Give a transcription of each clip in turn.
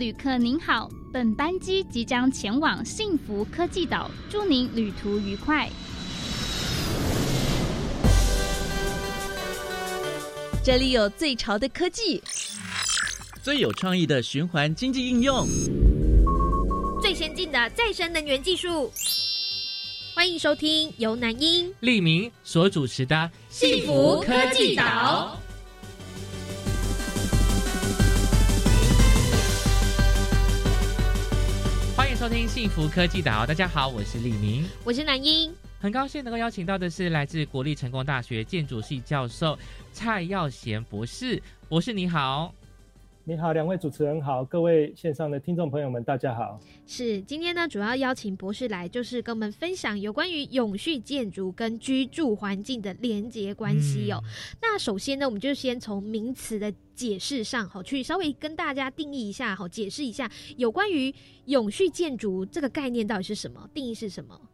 旅客您好，本班机即将前往幸福科技岛，祝您旅途愉快。这里有最潮的科技，最有创意的循环经济应用，最先进的再生能源技术。欢迎收听由南英、利明所主持的《幸福科技岛》。收听《幸福科技岛》，大家好，我是李明，我是南英，很高兴能够邀请到的是来自国立成功大学建筑系教授蔡耀贤博士。博士你好。你好，两位主持人好，各位线上的听众朋友们，大家好。是今天呢，主要邀请博士来，就是跟我们分享有关于永续建筑跟居住环境的连结关系哦。那首先呢，我们就先从名词的解释上，好，去稍微跟大家定义一下，好，解释一下有关于永续建筑这个概念到底是什么，定义是什么。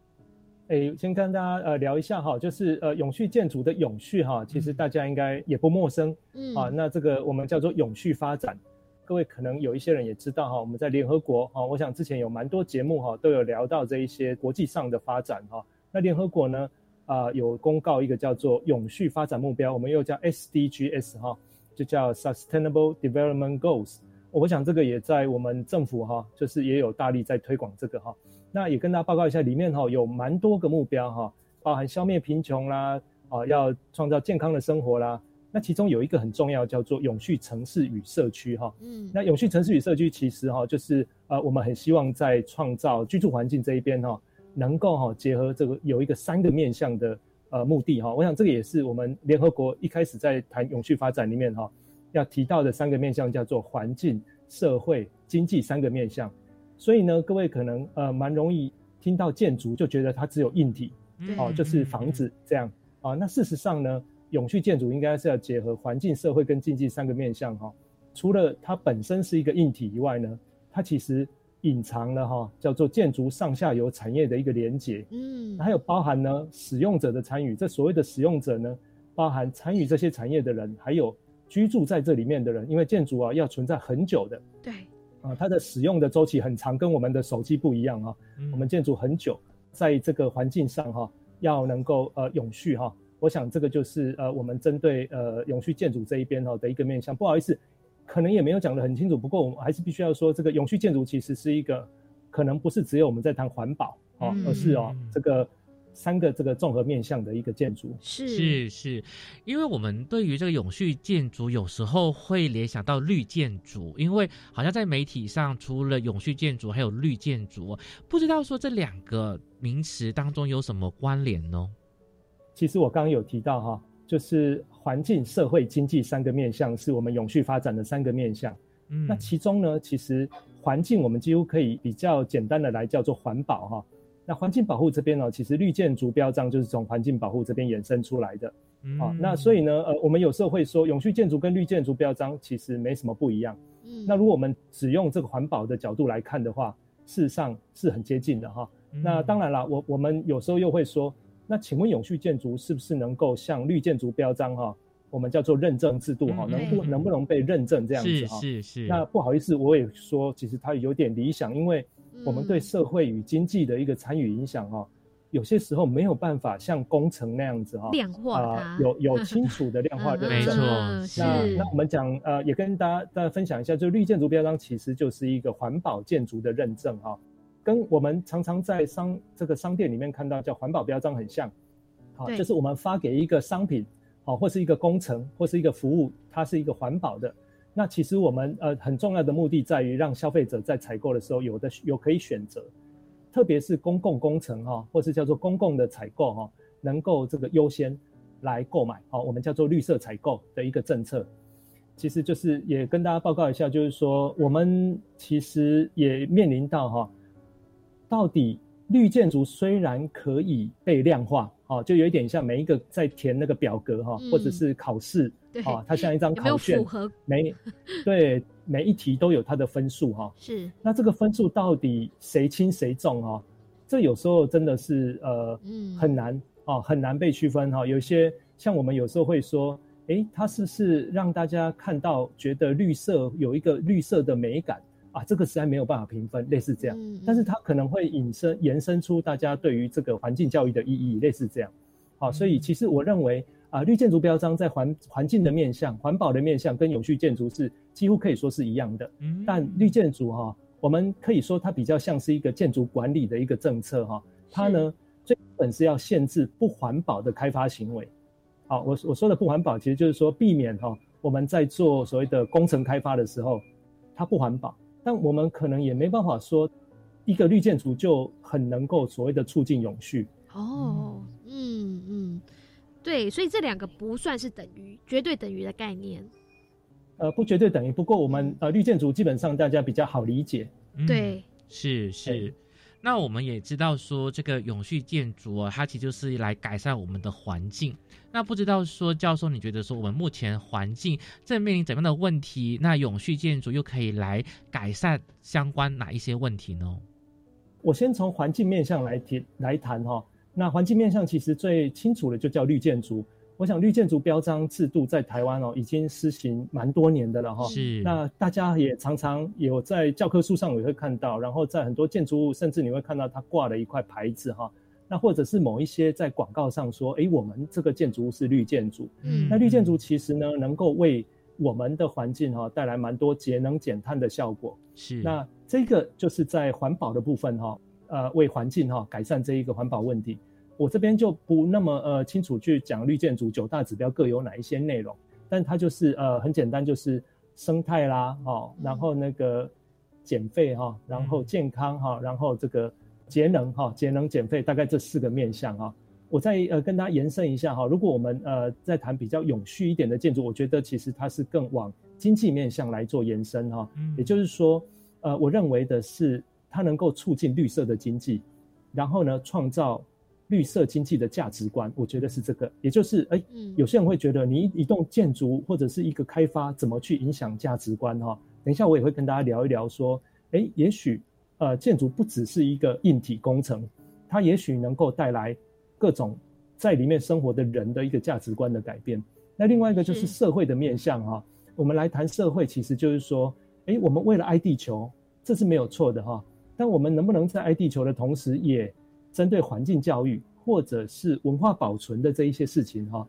诶，先跟大家呃聊一下哈，就是呃永续建筑的永续哈，其实大家应该也不陌生，嗯。啊，那这个我们叫做永续发展，各位可能有一些人也知道哈，我们在联合国哈，我想之前有蛮多节目哈都有聊到这一些国际上的发展哈，那联合国呢啊有公告一个叫做永续发展目标，我们又叫 SDGs 哈，就叫 Sustainable Development Goals，我想这个也在我们政府哈，就是也有大力在推广这个哈。那也跟大家报告一下，里面哈有蛮多个目标哈，包含消灭贫穷啦，啊，要创造健康的生活啦。那其中有一个很重要，叫做永续城市与社区哈。嗯，那永续城市与社区其实哈，就是呃，我们很希望在创造居住环境这一边哈，能够哈结合这个有一个三个面向的呃目的哈。我想这个也是我们联合国一开始在谈永续发展里面哈要提到的三个面向，叫做环境、社会、经济三个面向。所以呢，各位可能呃蛮容易听到建筑就觉得它只有硬体，哦，就是房子这样啊。那事实上呢，永续建筑应该是要结合环境、社会跟经济三个面向哈。除了它本身是一个硬体以外呢，它其实隐藏了哈叫做建筑上下游产业的一个连接，嗯，还有包含呢使用者的参与。这所谓的使用者呢，包含参与这些产业的人，还有居住在这里面的人，因为建筑啊要存在很久的，对。啊，它的使用的周期很长，跟我们的手机不一样啊。我们建筑很久，在这个环境上哈，要能够呃永续哈。我想这个就是呃我们针对呃永续建筑这一边哈的一个面向。不好意思，可能也没有讲得很清楚，不过我们还是必须要说，这个永续建筑其实是一个可能不是只有我们在谈环保哦，而是哦这个。三个这个综合面向的一个建筑是是是，因为我们对于这个永续建筑有时候会联想到绿建筑，因为好像在媒体上除了永续建筑还有绿建筑，不知道说这两个名词当中有什么关联呢？其实我刚刚有提到哈，就是环境、社会、经济三个面向是我们永续发展的三个面向。嗯，那其中呢，其实环境我们几乎可以比较简单的来叫做环保哈。那环境保护这边呢，其实绿建筑标章就是从环境保护这边衍生出来的，啊，那所以呢，呃，我们有时候会说，永续建筑跟绿建筑标章其实没什么不一样。嗯，那如果我们只用这个环保的角度来看的话，事实上是很接近的哈。那当然了，我我们有时候又会说，那请问永续建筑是不是能够像绿建筑标章哈，我们叫做认证制度哈，能不能不能被认证这样子哈？是是是。那不好意思，我也说，其实它有点理想，因为。我们对社会与经济的一个参与影响哈，有些时候没有办法像工程那样子哈，量化它，有有清楚的量化认证。那那我们讲呃，也跟大家大家分享一下，就绿建筑标章其实就是一个环保建筑的认证哈，跟我们常常在商这个商店里面看到叫环保标章很像，好，就是我们发给一个商品，好，或是一个工程或是一个服务，它是一个环保的。那其实我们呃很重要的目的在于让消费者在采购的时候有的有可以选择，特别是公共工程哈，或是叫做公共的采购哈，能够这个优先来购买好，我们叫做绿色采购的一个政策，其实就是也跟大家报告一下，就是说我们其实也面临到哈，到底绿建筑虽然可以被量化。哦，就有一点像每一个在填那个表格哈，或者是考试，啊，它像一张考卷，每对每一题都有它的分数哈。是，那这个分数到底谁轻谁重啊？这有时候真的是呃很难哦，很难被区分哈。有些像我们有时候会说，诶，它是不是让大家看到觉得绿色有一个绿色的美感啊，这个实在没有办法评分，类似这样。但是它可能会引申延伸出大家对于这个环境教育的意义，类似这样。好，所以其实我认为啊，绿建筑标章在环环境的面向、环保的面向跟永续建筑是几乎可以说是一样的。嗯，但绿建筑哈，我们可以说它比较像是一个建筑管理的一个政策哈，它呢最本是要限制不环保的开发行为。好，我我说的不环保，其实就是说避免哈我们在做所谓的工程开发的时候，它不环保。但我们可能也没办法说，一个绿建筑就很能够所谓的促进永续。哦，嗯嗯，对，所以这两个不算是等于绝对等于的概念。呃，不绝对等于，不过我们呃绿建筑基本上大家比较好理解。对，是是。那我们也知道说，这个永续建筑啊，它其实就是来改善我们的环境。那不知道说，教授你觉得说，我们目前环境正面临怎样的问题？那永续建筑又可以来改善相关哪一些问题呢？我先从环境面向来提来谈哈。那环境面向其实最清楚的就叫绿建筑。我想绿建筑标章制度在台湾哦，已经施行蛮多年的了哈。是。那大家也常常有在教科书上也会看到，然后在很多建筑物，甚至你会看到它挂了一块牌子哈。那或者是某一些在广告上说，哎，我们这个建筑物是绿建筑。嗯。那绿建筑其实呢，能够为我们的环境哈带来蛮多节能减碳的效果。是。那这个就是在环保的部分哈，呃，为环境哈改善这一个环保问题。我这边就不那么呃清楚去讲绿建筑九大指标各有哪一些内容，但它就是呃很简单，就是生态啦，哦，然后那个减费哈，然后健康哈，然后这个节能哈，节能减费大概这四个面向哈。我再呃跟大家延伸一下哈，如果我们呃在谈比较永续一点的建筑，我觉得其实它是更往经济面向来做延伸哈，也就是说呃我认为的是它能够促进绿色的经济，然后呢创造。绿色经济的价值观，我觉得是这个，也就是，哎，有些人会觉得你一栋建筑或者是一个开发怎么去影响价值观哈？等一下我也会跟大家聊一聊，说，哎，也许，呃，建筑不只是一个硬体工程，它也许能够带来各种在里面生活的人的一个价值观的改变。那另外一个就是。社会的面向哈，我们来谈社会，其实就是说，哎，我们为了爱地球，这是没有错的哈，但我们能不能在爱地球的同时，也针对环境教育或者是文化保存的这一些事情哈，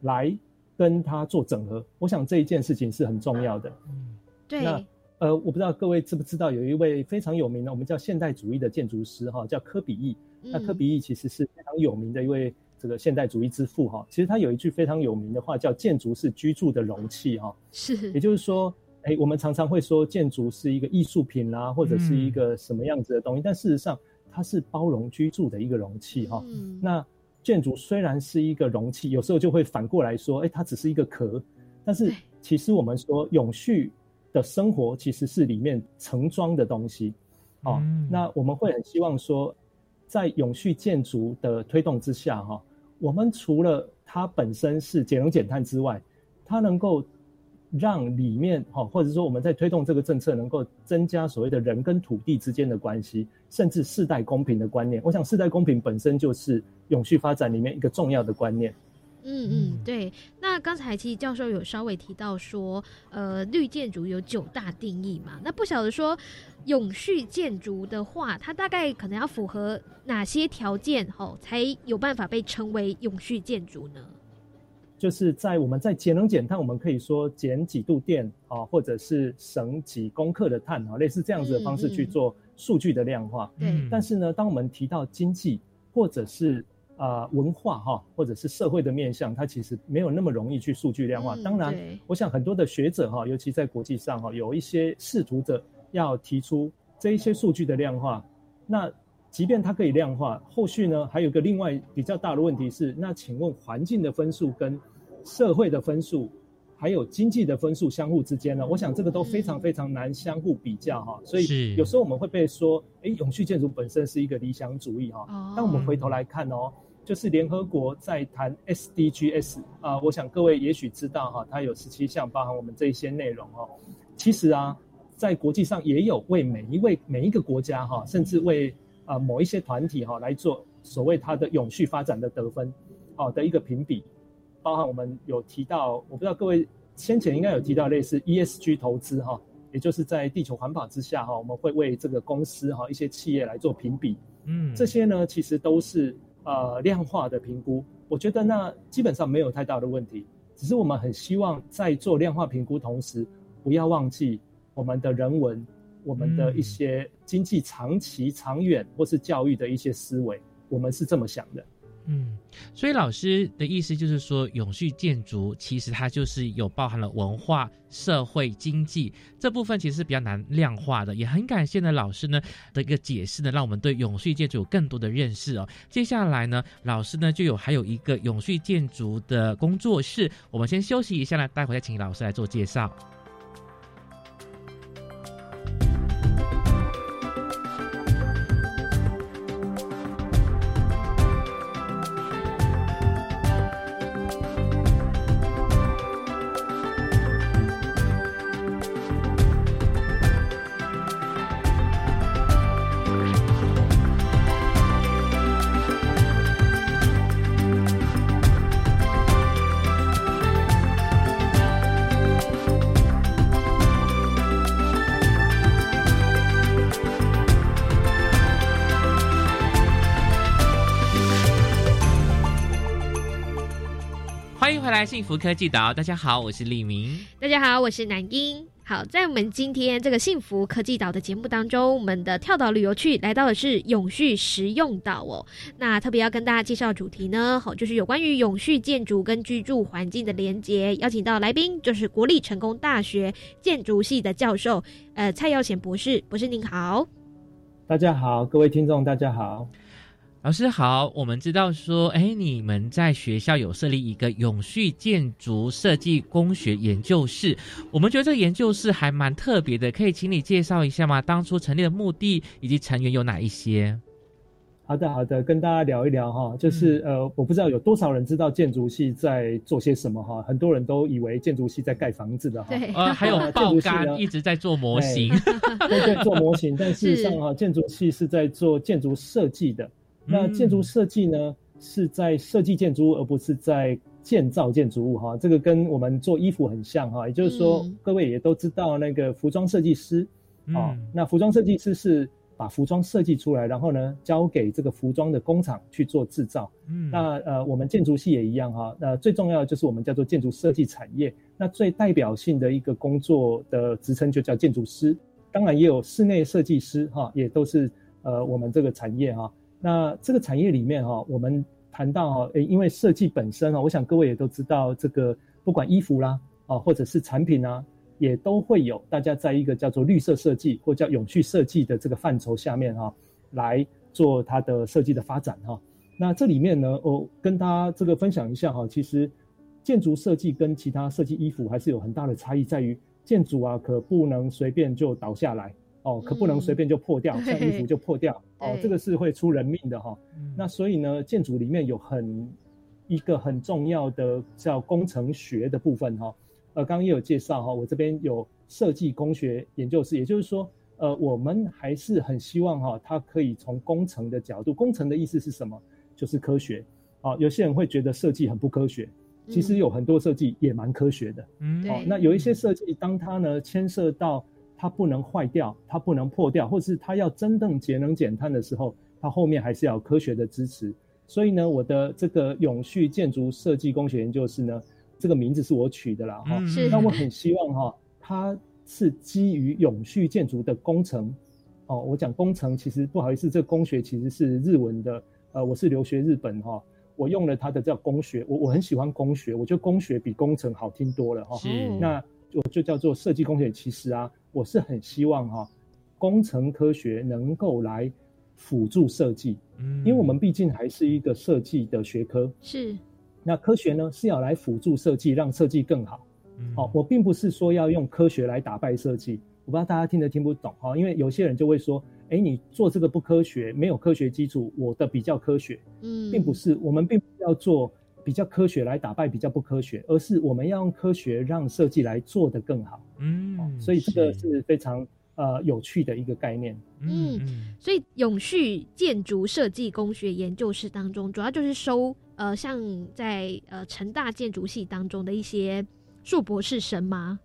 来跟他做整合，我想这一件事情是很重要的。嗯，对。那呃，我不知道各位知不知道，有一位非常有名的，我们叫现代主义的建筑师哈，叫科比意。那科比意其实是非常有名的一位这个现代主义之父哈。其实他有一句非常有名的话，叫“建筑是居住的容器”哈。是。也就是说，哎，我们常常会说建筑是一个艺术品啦，或者是一个什么样子的东西，但事实上。它是包容居住的一个容器哈，那建筑虽然是一个容器，有时候就会反过来说，哎，它只是一个壳，但是其实我们说永续的生活其实是里面盛装的东西，哦，那我们会很希望说，在永续建筑的推动之下哈，我们除了它本身是节能减碳之外，它能够。让里面哈，或者说我们在推动这个政策，能够增加所谓的人跟土地之间的关系，甚至世代公平的观念。我想世代公平本身就是永续发展里面一个重要的观念。嗯嗯，对。那刚才其实教授有稍微提到说，呃，绿建筑有九大定义嘛？那不晓得说永续建筑的话，它大概可能要符合哪些条件吼，才有办法被称为永续建筑呢？就是在我们在节能减碳，我们可以说减几度电啊，或者是省几公克的碳啊，类似这样子的方式去做数据的量化。嗯。但是呢，当我们提到经济或者是啊文化哈，或者是社会的面向，它其实没有那么容易去数据量化。当然，我想很多的学者哈，尤其在国际上哈，有一些试图者要提出这一些数据的量化。那即便它可以量化，后续呢还有个另外比较大的问题是，那请问环境的分数跟社会的分数，还有经济的分数相互之间呢？我想这个都非常非常难相互比较哈。所以有时候我们会被说，哎，永续建筑本身是一个理想主义哈。但我们回头来看哦，就是联合国在谈 SDGs 啊，我想各位也许知道哈，它有十七项，包含我们这一些内容哦。其实啊，在国际上也有为每一位每一个国家哈，甚至为啊某一些团体哈来做所谓它的永续发展的得分，好的一个评比。包含我们有提到，我不知道各位先前应该有提到类似 ESG 投资哈也就是在地球环保之下哈，我们会为这个公司哈一些企业来做评比，嗯，这些呢其实都是呃量化的评估，我觉得那基本上没有太大的问题，只是我们很希望在做量化评估同时，不要忘记我们的人文，我们的一些经济长期长远或是教育的一些思维，我们是这么想的。嗯，所以老师的意思就是说，永续建筑其实它就是有包含了文化、社会、经济这部分，其实是比较难量化的。也很感谢呢老师呢的一个解释呢，让我们对永续建筑有更多的认识哦。接下来呢，老师呢就有还有一个永续建筑的工作室，我们先休息一下呢，待会再请老师来做介绍。幸福科技岛，大家好，我是李明。大家好，我是南英。好，在我们今天这个幸福科技岛的节目当中，我们的跳岛旅游区来到的是永续实用岛哦。那特别要跟大家介绍主题呢，好，就是有关于永续建筑跟居住环境的连接。邀请到来宾就是国立成功大学建筑系的教授，呃，蔡耀贤博士。博士您好。大家好，各位听众，大家好。老师好，我们知道说，哎，你们在学校有设立一个永续建筑设计工学研究室，我们觉得这个研究室还蛮特别的，可以请你介绍一下吗？当初成立的目的以及成员有哪一些？好的，好的，跟大家聊一聊哈，就是呃，我不知道有多少人知道建筑系在做些什么哈，很多人都以为建筑系在盖房子的哈，呃，还有爆肝一直在做模型，对，做模型，但事实上哈，建筑系是在做建筑设计的。那建筑设计呢，是在设计建筑物，而不是在建造建筑物哈。这个跟我们做衣服很像哈。也就是说，各位也都知道那个服装设计师啊，那服装设计师是把服装设计出来，然后呢交给这个服装的工厂去做制造。嗯，那呃，我们建筑系也一样哈。那最重要的就是我们叫做建筑设计产业。那最代表性的一个工作的职称就叫建筑师。当然也有室内设计师哈，也都是呃我们这个产业哈。那这个产业里面哈，我们谈到哈，因为设计本身啊，我想各位也都知道，这个不管衣服啦，啊，或者是产品啊，也都会有大家在一个叫做绿色设计或叫永续设计的这个范畴下面哈，来做它的设计的发展哈。那这里面呢，我跟大家这个分享一下哈，其实建筑设计跟其他设计衣服还是有很大的差异，在于建筑啊，可不能随便就倒下来。哦，可不能随便就破掉，像衣服就破掉，哦，这个是会出人命的哈。那所以呢，建筑里面有很一个很重要的叫工程学的部分哈。呃，刚刚也有介绍哈，我这边有设计工学研究室，也就是说，呃，我们还是很希望哈，它可以从工程的角度，工程的意思是什么？就是科学。啊，有些人会觉得设计很不科学，其实有很多设计也蛮科学的。嗯，哦，那有一些设计，当它呢牵涉到它不能坏掉，它不能破掉，或是它要真正节能减碳的时候，它后面还是要科学的支持。所以呢，我的这个永续建筑设计工学研究室呢，这个名字是我取的啦，哈。是。那我很希望哈，它是基于永续建筑的工程。哦，我讲工程，其实不好意思，这个工学其实是日文的。呃，我是留学日本哈，我用了它的叫工学，我我很喜欢工学，我觉得工学比工程好听多了哈。是。那我就叫做设计工学，其实啊。我是很希望哈，工程科学能够来辅助设计，嗯，因为我们毕竟还是一个设计的学科，是。那科学呢是要来辅助设计，让设计更好。哦，我并不是说要用科学来打败设计，我不知道大家听得听不懂哈，因为有些人就会说，哎，你做这个不科学，没有科学基础，我的比较科学，嗯，并不是，我们并不要做比较科学来打败比较不科学，而是我们要用科学让设计来做得更好。嗯，所以这个是非常呃有趣的一个概念。嗯，所以永续建筑设计工学研究室当中，主要就是收呃像在呃成大建筑系当中的一些硕博士生吗？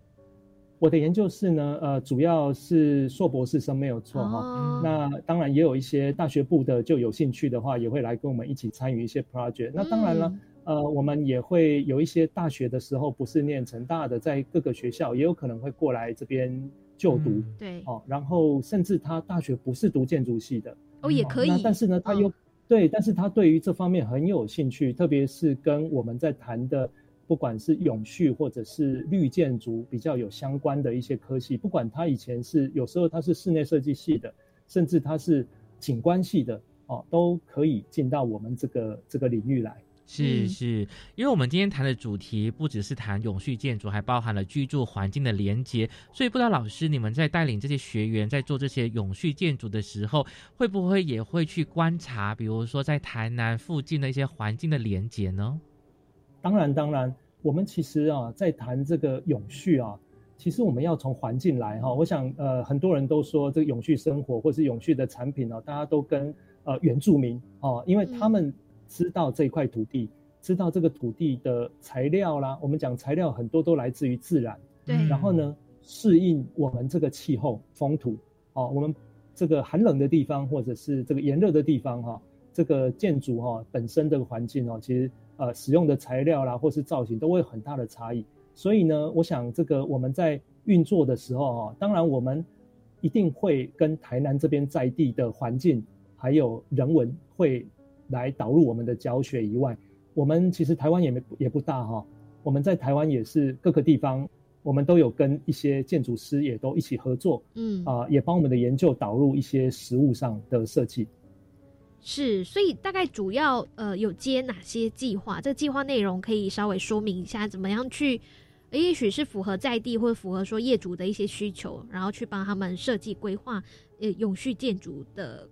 我的研究室呢，呃，主要是硕博士生没有错哈。那当然也有一些大学部的就有兴趣的话，也会来跟我们一起参与一些 project。那当然了，呃，我们也会有一些大学的时候不是念成大的，在各个学校也有可能会过来这边就读。对，哦，然后甚至他大学不是读建筑系的哦，也可以。但是呢，他又对，但是他对于这方面很有兴趣，特别是跟我们在谈的。不管是永续或者是绿建筑比较有相关的一些科系，不管他以前是有时候他是室内设计系的，甚至他是景观系的哦，都可以进到我们这个这个领域来。是是，因为我们今天谈的主题不只是谈永续建筑，还包含了居住环境的连接。所以不知道老师你们在带领这些学员在做这些永续建筑的时候，会不会也会去观察，比如说在台南附近的一些环境的连接呢？当然，当然，我们其实啊，在谈这个永续啊，其实我们要从环境来哈。我想，呃，很多人都说这个永续生活或是永续的产品呢，大家都跟呃原住民哦，因为他们知道这一块土地，知道这个土地的材料啦。我们讲材料很多都来自于自然，对。然后呢，适应我们这个气候风土哦，我们这个寒冷的地方或者是这个炎热的地方哈，这个建筑哈本身这个环境哦，其实。呃，使用的材料啦，或是造型，都会有很大的差异。所以呢，我想这个我们在运作的时候哈，当然我们一定会跟台南这边在地的环境还有人文会来导入我们的教学以外，我们其实台湾也没也不大哈，我们在台湾也是各个地方，我们都有跟一些建筑师也都一起合作，嗯啊，也帮我们的研究导入一些实物上的设计。是，所以大概主要呃有接哪些计划？这个计划内容可以稍微说明一下，怎么样去？也许是符合在地或者符合说业主的一些需求，然后去帮他们设计规划呃永续建筑的。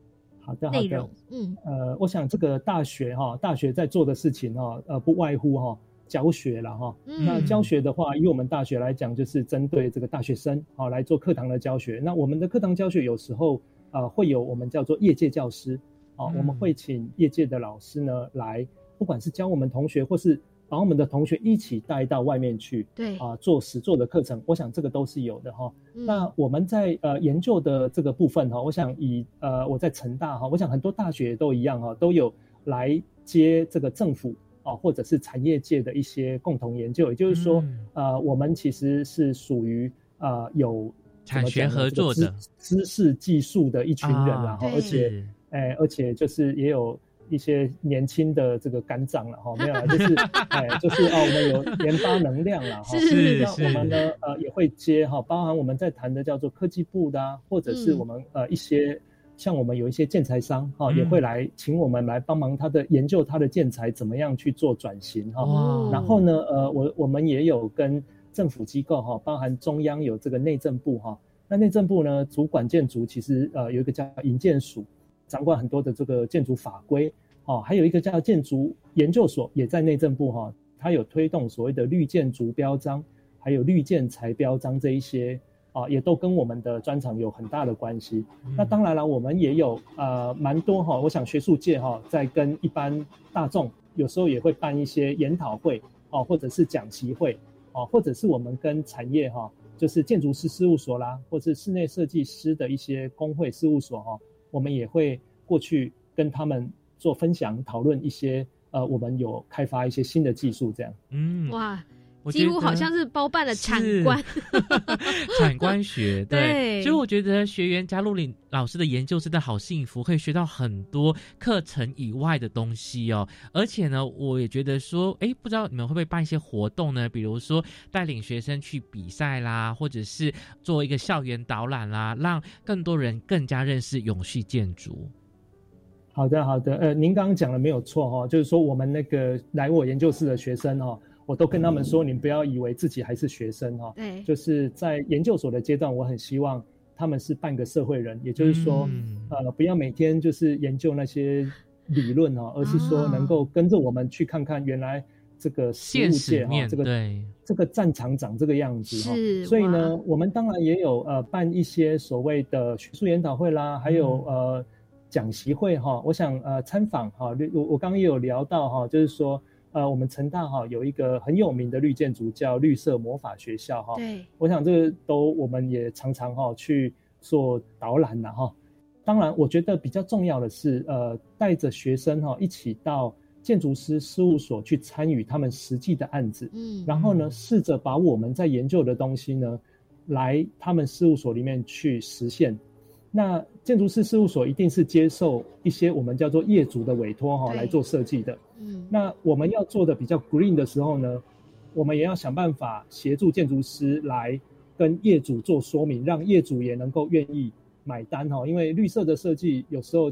好的，好的，嗯，呃，我想这个大学哈，大学在做的事情哈，呃，不外乎哈教学了哈。那教学的话，以我们大学来讲，就是针对这个大学生啊来做课堂的教学。那我们的课堂教学有时候呃会有我们叫做业界教师。哦，我们会请业界的老师呢来，不管是教我们同学，或是把我们的同学一起带到外面去，对。啊，做实做的课程，我想这个都是有的哈。那我们在呃研究的这个部分哈，我想以呃我在成大哈，我想很多大学都一样哈，都有来接这个政府啊或者是产业界的一些共同研究，也就是说，呃，我们其实是属于呃有产学合作的。知识技术的一群人，然后而且。哎，而且就是也有一些年轻的这个肝脏了哈，没有，就是哎，就是啊，我们有研发能量了哈。是那我们呢，呃，也会接哈，包含我们在谈的叫做科技部的，或者是我们呃一些像我们有一些建材商哈，也会来请我们来帮忙他的研究，他的建材怎么样去做转型哈。然后呢，呃，我我们也有跟政府机构哈，包含中央有这个内政部哈，那内政部呢主管建筑其实呃有一个叫营建署。掌管很多的这个建筑法规，哦，还有一个叫建筑研究所，也在内政部哈，它有推动所谓的绿建筑标章，还有绿建材标章这一些，啊，也都跟我们的专长有很大的关系。那当然了，我们也有呃蛮多哈，我想学术界哈，在跟一般大众有时候也会办一些研讨会，哦，或者是讲习会，哦，或者是我们跟产业哈，就是建筑师事务所啦，或是室内设计师的一些工会事务所哈。我们也会过去跟他们做分享、讨论一些，呃，我们有开发一些新的技术，这样。嗯，哇。几乎好像是包办了产官，产官学 对，所以我觉得学员加入你老师的研究真的好幸福，可以学到很多课程以外的东西哦。而且呢，我也觉得说，哎，不知道你们会不会办一些活动呢？比如说带领学生去比赛啦，或者是做一个校园导览啦，让更多人更加认识永续建筑。好的，好的，呃，您刚刚讲的没有错哈，就是说我们那个来我研究室的学生哈。我都跟他们说，你不要以为自己还是学生哈，对，就是在研究所的阶段，我很希望他们是半个社会人，也就是说，呃，不要每天就是研究那些理论哈，而是说能够跟着我们去看看原来这个实物界哈，这个这个战场长这个样子哈。所以呢，我们当然也有呃办一些所谓的学术研讨会啦，还有呃讲习会哈。我想呃参访哈，我我刚刚也有聊到哈，就是说。呃，我们成大哈有一个很有名的绿建筑叫绿色魔法学校哈。对，我想这个都我们也常常哈去做导览的哈。当然，我觉得比较重要的是，呃，带着学生哈一起到建筑师事务所去参与他们实际的案子，嗯，然后呢，试着把我们在研究的东西呢，来他们事务所里面去实现。那建筑师事务所一定是接受一些我们叫做业主的委托哈来做设计的。嗯，那我们要做的比较 green 的时候呢，我们也要想办法协助建筑师来跟业主做说明，让业主也能够愿意买单哈。因为绿色的设计有时候，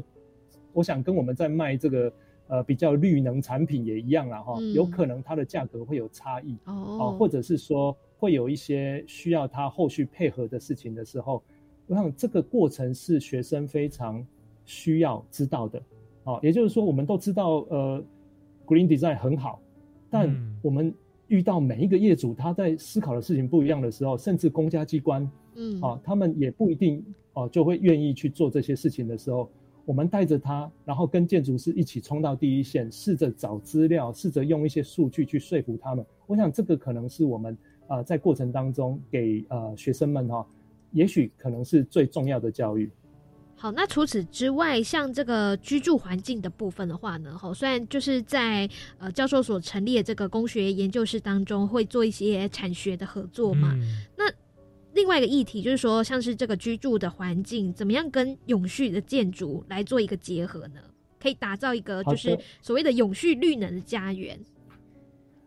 我想跟我们在卖这个呃比较绿能产品也一样啦哈，有可能它的价格会有差异哦，或者是说会有一些需要它后续配合的事情的时候。我想这个过程是学生非常需要知道的，啊，也就是说，我们都知道，呃，green design 很好，但我们遇到每一个业主他在思考的事情不一样的时候，甚至公家机关，嗯，啊，他们也不一定哦就会愿意去做这些事情的时候，我们带着他，然后跟建筑师一起冲到第一线，试着找资料，试着用一些数据去说服他们。我想这个可能是我们啊在过程当中给呃学生们哈。也许可能是最重要的教育。好，那除此之外，像这个居住环境的部分的话呢，哈，虽然就是在呃教授所成立的这个工学研究室当中会做一些产学的合作嘛。那另外一个议题就是说，像是这个居住的环境，怎么样跟永续的建筑来做一个结合呢？可以打造一个就是所谓的永续绿能的家园。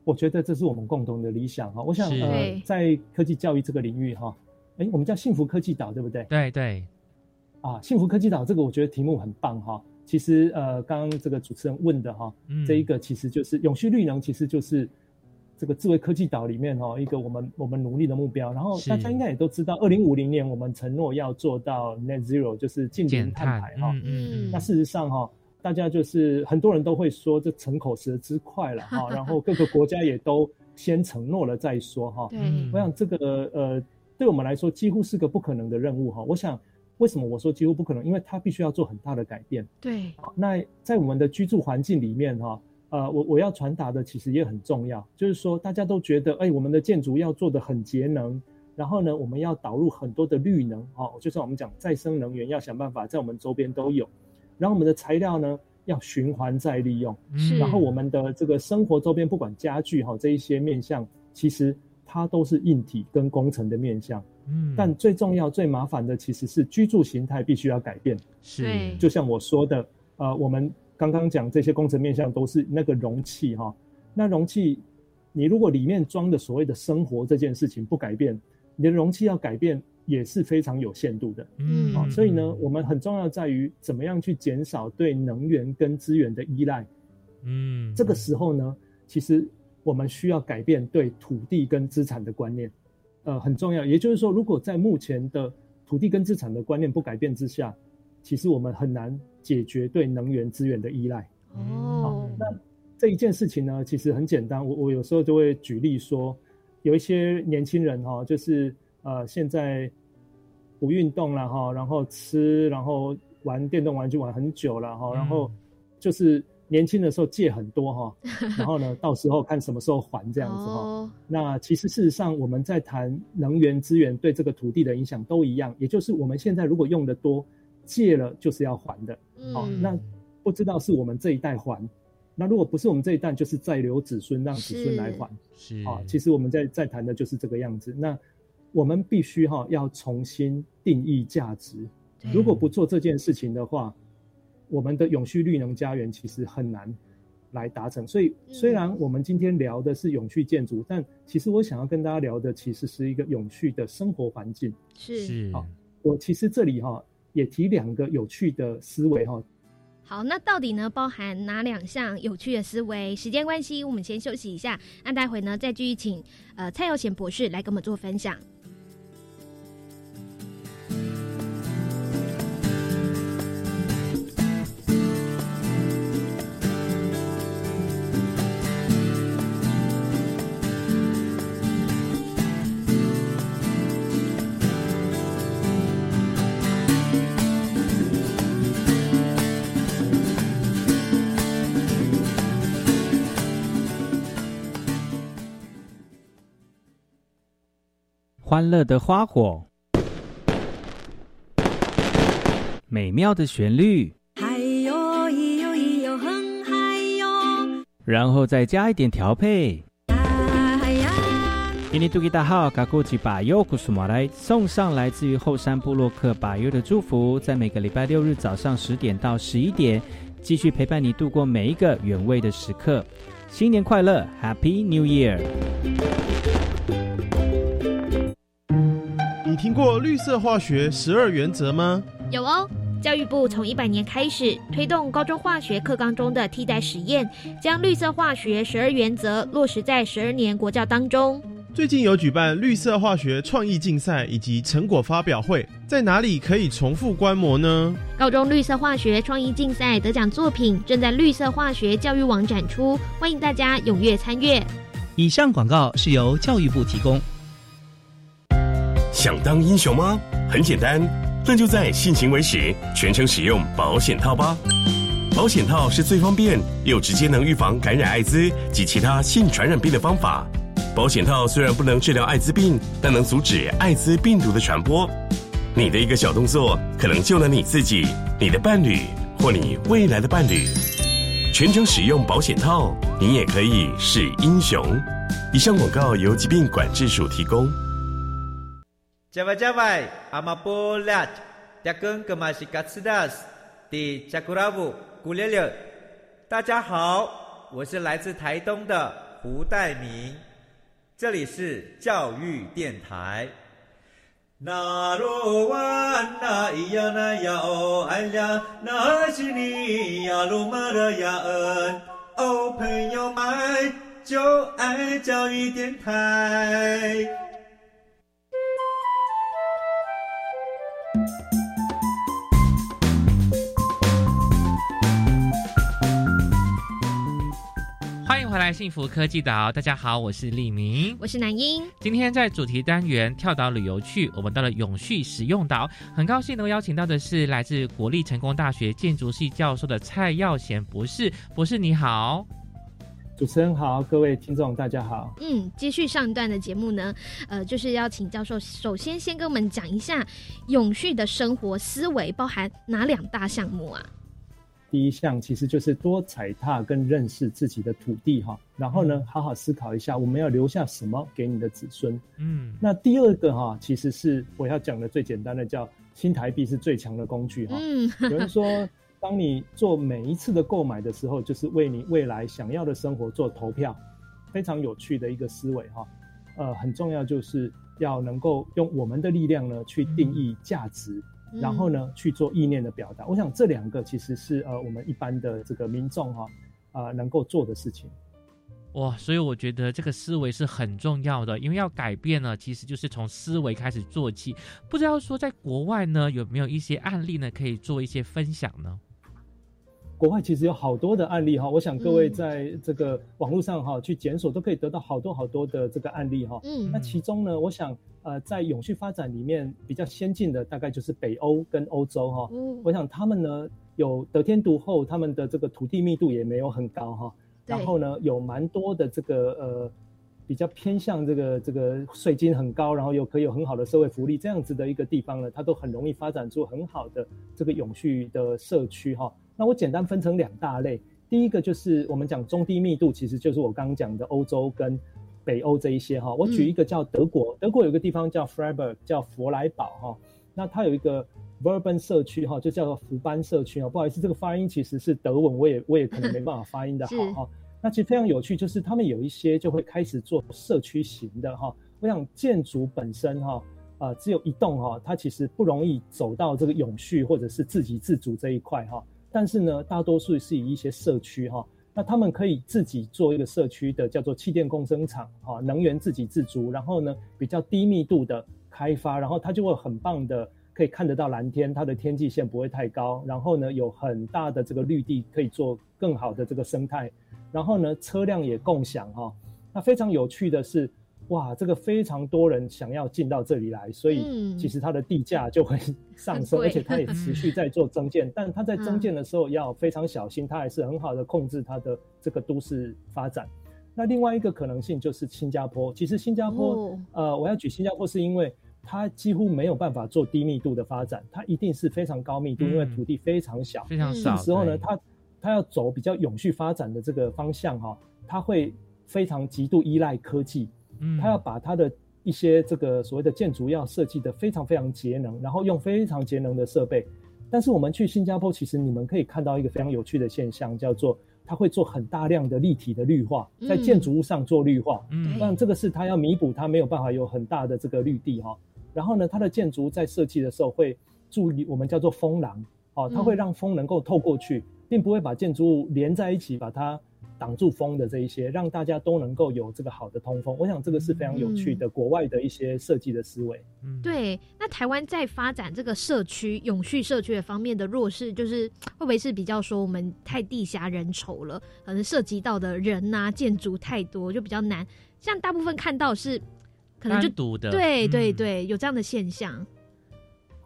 我觉得这是我们共同的理想哈。我想呃，在科技教育这个领域哈。哎，我们叫幸福科技岛，对不对？对对，啊，幸福科技岛这个我觉得题目很棒哈。其实呃，刚刚这个主持人问的哈，这一个其实就是永续绿能，其实就是这个智慧科技岛里面哈一个我们我们努力的目标。然后大家应该也都知道，二零五零年我们承诺要做到 net zero，就是净零碳排哈。嗯嗯。那事实上哈，大家就是很多人都会说这成口舌之快了哈，然后各个国家也都先承诺了再说哈。对。我想这个呃。对我们来说，几乎是个不可能的任务哈。我想，为什么我说几乎不可能？因为它必须要做很大的改变。对。那在我们的居住环境里面哈，呃，我我要传达的其实也很重要，就是说大家都觉得，哎，我们的建筑要做的很节能，然后呢，我们要导入很多的绿能，哦，就像我们讲再生能源，要想办法在我们周边都有。然后我们的材料呢，要循环再利用。是。然后我们的这个生活周边，不管家具哈这一些面向，其实。它都是硬体跟工程的面向，嗯，但最重要、最麻烦的其实是居住形态必须要改变。是，就像我说的，呃，我们刚刚讲这些工程面向都是那个容器哈，那容器，你如果里面装的所谓的生活这件事情不改变，你的容器要改变也是非常有限度的。嗯，好，所以呢，我们很重要在于怎么样去减少对能源跟资源的依赖。嗯，这个时候呢，其实。我们需要改变对土地跟资产的观念，呃，很重要。也就是说，如果在目前的土地跟资产的观念不改变之下，其实我们很难解决对能源资源的依赖。哦，那这一件事情呢，其实很简单。我我有时候就会举例说，有一些年轻人哈，就是呃，现在不运动了哈，然后吃，然后玩电动玩具玩很久了哈，然后就是。年轻的时候借很多哈，然后呢，到时候看什么时候还这样子哈。那其实事实上我们在谈能源资源对这个土地的影响都一样，也就是我们现在如果用的多，借了就是要还的。好，那不知道是我们这一代还，那如果不是我们这一代，就是再留子孙让子孙来还。是啊，其实我们在在谈的就是这个样子。那我们必须哈要重新定义价值，如果不做这件事情的话。我们的永续绿能家园其实很难来达成，所以虽然我们今天聊的是永续建筑，但其实我想要跟大家聊的其实是一个永续的生活环境。是，好，我其实这里哈也提两个有趣的思维哈。好，那到底呢包含哪两项有趣的思维？时间关系，我们先休息一下，那待会呢再继续请呃蔡耀贤博士来跟我们做分享。欢乐的花火，美妙的旋律，嗨哟咿哟咿哟哼嗨哟，然后再加一点调配。印尼杜吉大号嘎古吉巴尤古苏马来送上来自于后山部落克巴尤的祝福，在每个礼拜六日早上十点到十一点，继续陪伴你度过每一个原味的时刻。新年快乐，Happy New Year！你听过绿色化学十二原则吗？有哦。教育部从一百年开始推动高中化学课纲中的替代实验，将绿色化学十二原则落实在十二年国教当中。最近有举办绿色化学创意竞赛以及成果发表会，在哪里可以重复观摩呢？高中绿色化学创意竞赛得奖作品正在绿色化学教育网展出，欢迎大家踊跃参与。以上广告是由教育部提供。想当英雄吗？很简单，那就在性行为时全程使用保险套吧。保险套是最方便又直接能预防感染艾滋及其他性传染病的方法。保险套虽然不能治疗艾滋病，但能阻止艾滋病毒的传播。你的一个小动作，可能救了你自己、你的伴侣或你未来的伴侣。全程使用保险套，你也可以是英雄。以上广告由疾病管制署提供。加外加外，阿玛波拉，扎根格玛西卡斯达斯，迪加古拉布古列列。大家好，我是来自台东的胡代明。这里是教育电台。那罗哇那咿呀那呀哦哎呀，那是你呀鲁玛的呀恩哦，朋友们就爱教育电台。回来幸福科技岛，大家好，我是立明，我是南英。今天在主题单元跳岛旅游去，我们到了永续使用岛，很高兴能邀请到的是来自国立成功大学建筑系教授的蔡耀贤博士。博士你好，主持人好，各位听众大家好。嗯，继续上一段的节目呢，呃，就是要请教授首先先跟我们讲一下永续的生活思维包含哪两大项目啊？第一项其实就是多踩踏跟认识自己的土地哈，然后呢，好好思考一下我们要留下什么给你的子孙。嗯，那第二个哈，其实是我要讲的最简单的，叫新台币是最强的工具哈。嗯，有人说，当你做每一次的购买的时候，就是为你未来想要的生活做投票，非常有趣的一个思维哈。呃，很重要就是要能够用我们的力量呢去定义价值。然后呢，去做意念的表达。我想这两个其实是呃，我们一般的这个民众哈啊能够做的事情。哇，所以我觉得这个思维是很重要的，因为要改变呢，其实就是从思维开始做起。不知道说在国外呢，有没有一些案例呢，可以做一些分享呢？国外其实有好多的案例哈，我想各位在这个网络上哈去检索，都可以得到好多好多的这个案例哈。嗯，那其中呢，我想呃在永续发展里面比较先进的，大概就是北欧跟欧洲哈。嗯，我想他们呢有得天独厚，他们的这个土地密度也没有很高哈。然后呢，有蛮多的这个呃比较偏向这个这个税金很高，然后又可以有很好的社会福利这样子的一个地方呢，它都很容易发展出很好的这个永续的社区哈。那我简单分成两大类，第一个就是我们讲中低密度，其实就是我刚刚讲的欧洲跟北欧这一些哈。我举一个叫德国，德国有个地方叫 Freiburg，叫佛莱堡哈。那它有一个 v e r b a n 社区哈，就叫做福班社区啊。不好意思，这个发音其实是德文，我也我也可能没办法发音的 好哈。那其实非常有趣，就是他们有一些就会开始做社区型的哈。我想建筑本身哈，啊只有一栋哈，它其实不容易走到这个永续或者是自给自足这一块哈。但是呢，大多数是以一些社区哈，那他们可以自己做一个社区的叫做气电共生厂哈，能源自给自足，然后呢比较低密度的开发，然后它就会很棒的可以看得到蓝天，它的天际线不会太高，然后呢有很大的这个绿地可以做更好的这个生态，然后呢车辆也共享哈，那非常有趣的是。哇，这个非常多人想要进到这里来，所以其实它的地价就会 上升，而且它也持续 在做增建。但它在增建的时候要非常小心，它还是很好的控制它的这个都市发展。那另外一个可能性就是新加坡。其实新加坡，呃，我要举新加坡是因为它几乎没有办法做低密度的发展，它一定是非常高密度，因为土地非常小。非常少。这时候呢，它它要走比较永续发展的这个方向哈，它会非常极度依赖科技。嗯，它要把它的一些这个所谓的建筑要设计的非常非常节能，然后用非常节能的设备。但是我们去新加坡，其实你们可以看到一个非常有趣的现象，叫做它会做很大量的立体的绿化，在建筑物上做绿化。嗯，那这个是它要弥补它没有办法有很大的这个绿地哈。然后呢，它的建筑在设计的时候会注意我们叫做风廊，哦，它会让风能够透过去，并不会把建筑物连在一起，把它。挡住风的这一些，让大家都能够有这个好的通风。我想这个是非常有趣的，国外的一些设计的思维。嗯，对。那台湾在发展这个社区永续社区的方面的弱势，就是会不会是比较说我们太地狭人稠了，可能涉及到的人呐、建筑太多，就比较难。像大部分看到是可能就独的，对对对，有这样的现象。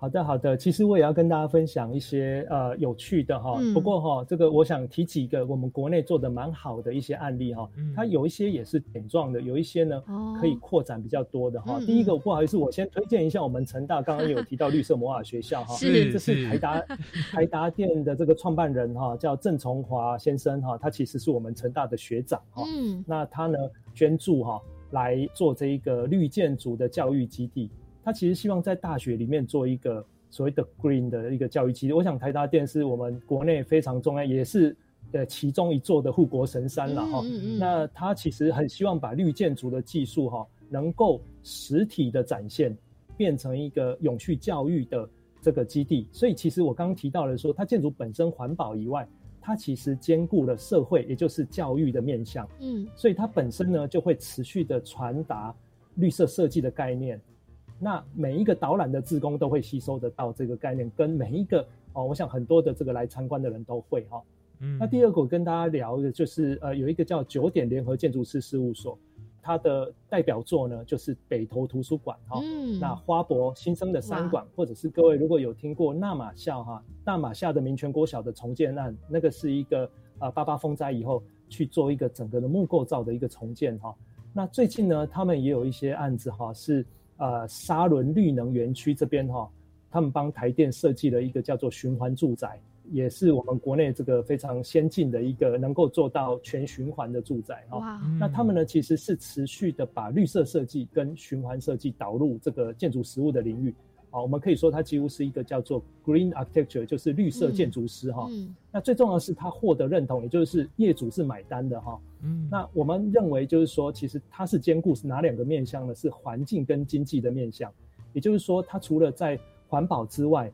好的，好的。其实我也要跟大家分享一些呃有趣的哈。不过哈，这个我想提几个我们国内做的蛮好的一些案例哈。它有一些也是点状的，有一些呢可以扩展比较多的哈。第一个不好意思，我先推荐一下我们成大刚刚有提到绿色魔法学校哈。是，这是台达台达电的这个创办人哈，叫郑崇华先生哈。他其实是我们成大的学长哈。嗯。那他呢捐助哈来做这一个绿建筑的教育基地。他其实希望在大学里面做一个所谓的 green 的一个教育基地。我想台大电是我们国内非常重要，也是呃其中一座的护国神山了哈。那他其实很希望把绿建筑的技术哈，能够实体的展现，变成一个永续教育的这个基地。所以其实我刚刚提到了说，它建筑本身环保以外，它其实兼顾了社会，也就是教育的面向。嗯，所以它本身呢就会持续的传达绿色设计的概念。那每一个导览的志工都会吸收得到这个概念，跟每一个哦，我想很多的这个来参观的人都会哈。嗯。那第二个我跟大家聊的就是呃，有一个叫九点联合建筑师事务所，它的代表作呢就是北投图书馆哈。嗯。那花博新生的三馆，或者是各位如果有听过纳马校哈，纳马校的民权国小的重建案，那个是一个呃八八风灾以后去做一个整个的木构造的一个重建哈。那最近呢，他们也有一些案子哈是。呃，沙仑绿能园区这边哈，他们帮台电设计了一个叫做循环住宅，也是我们国内这个非常先进的一个能够做到全循环的住宅哈。那他们呢，其实是持续的把绿色设计跟循环设计导入这个建筑实物的领域。好，我们可以说它几乎是一个叫做 green architecture，就是绿色建筑师哈。嗯。那最重要的是它获得认同，也就是业主是买单的哈。嗯。那我们认为就是说，其实它是兼顾是哪两个面向呢？是环境跟经济的面向。也就是说，它除了在环保之外，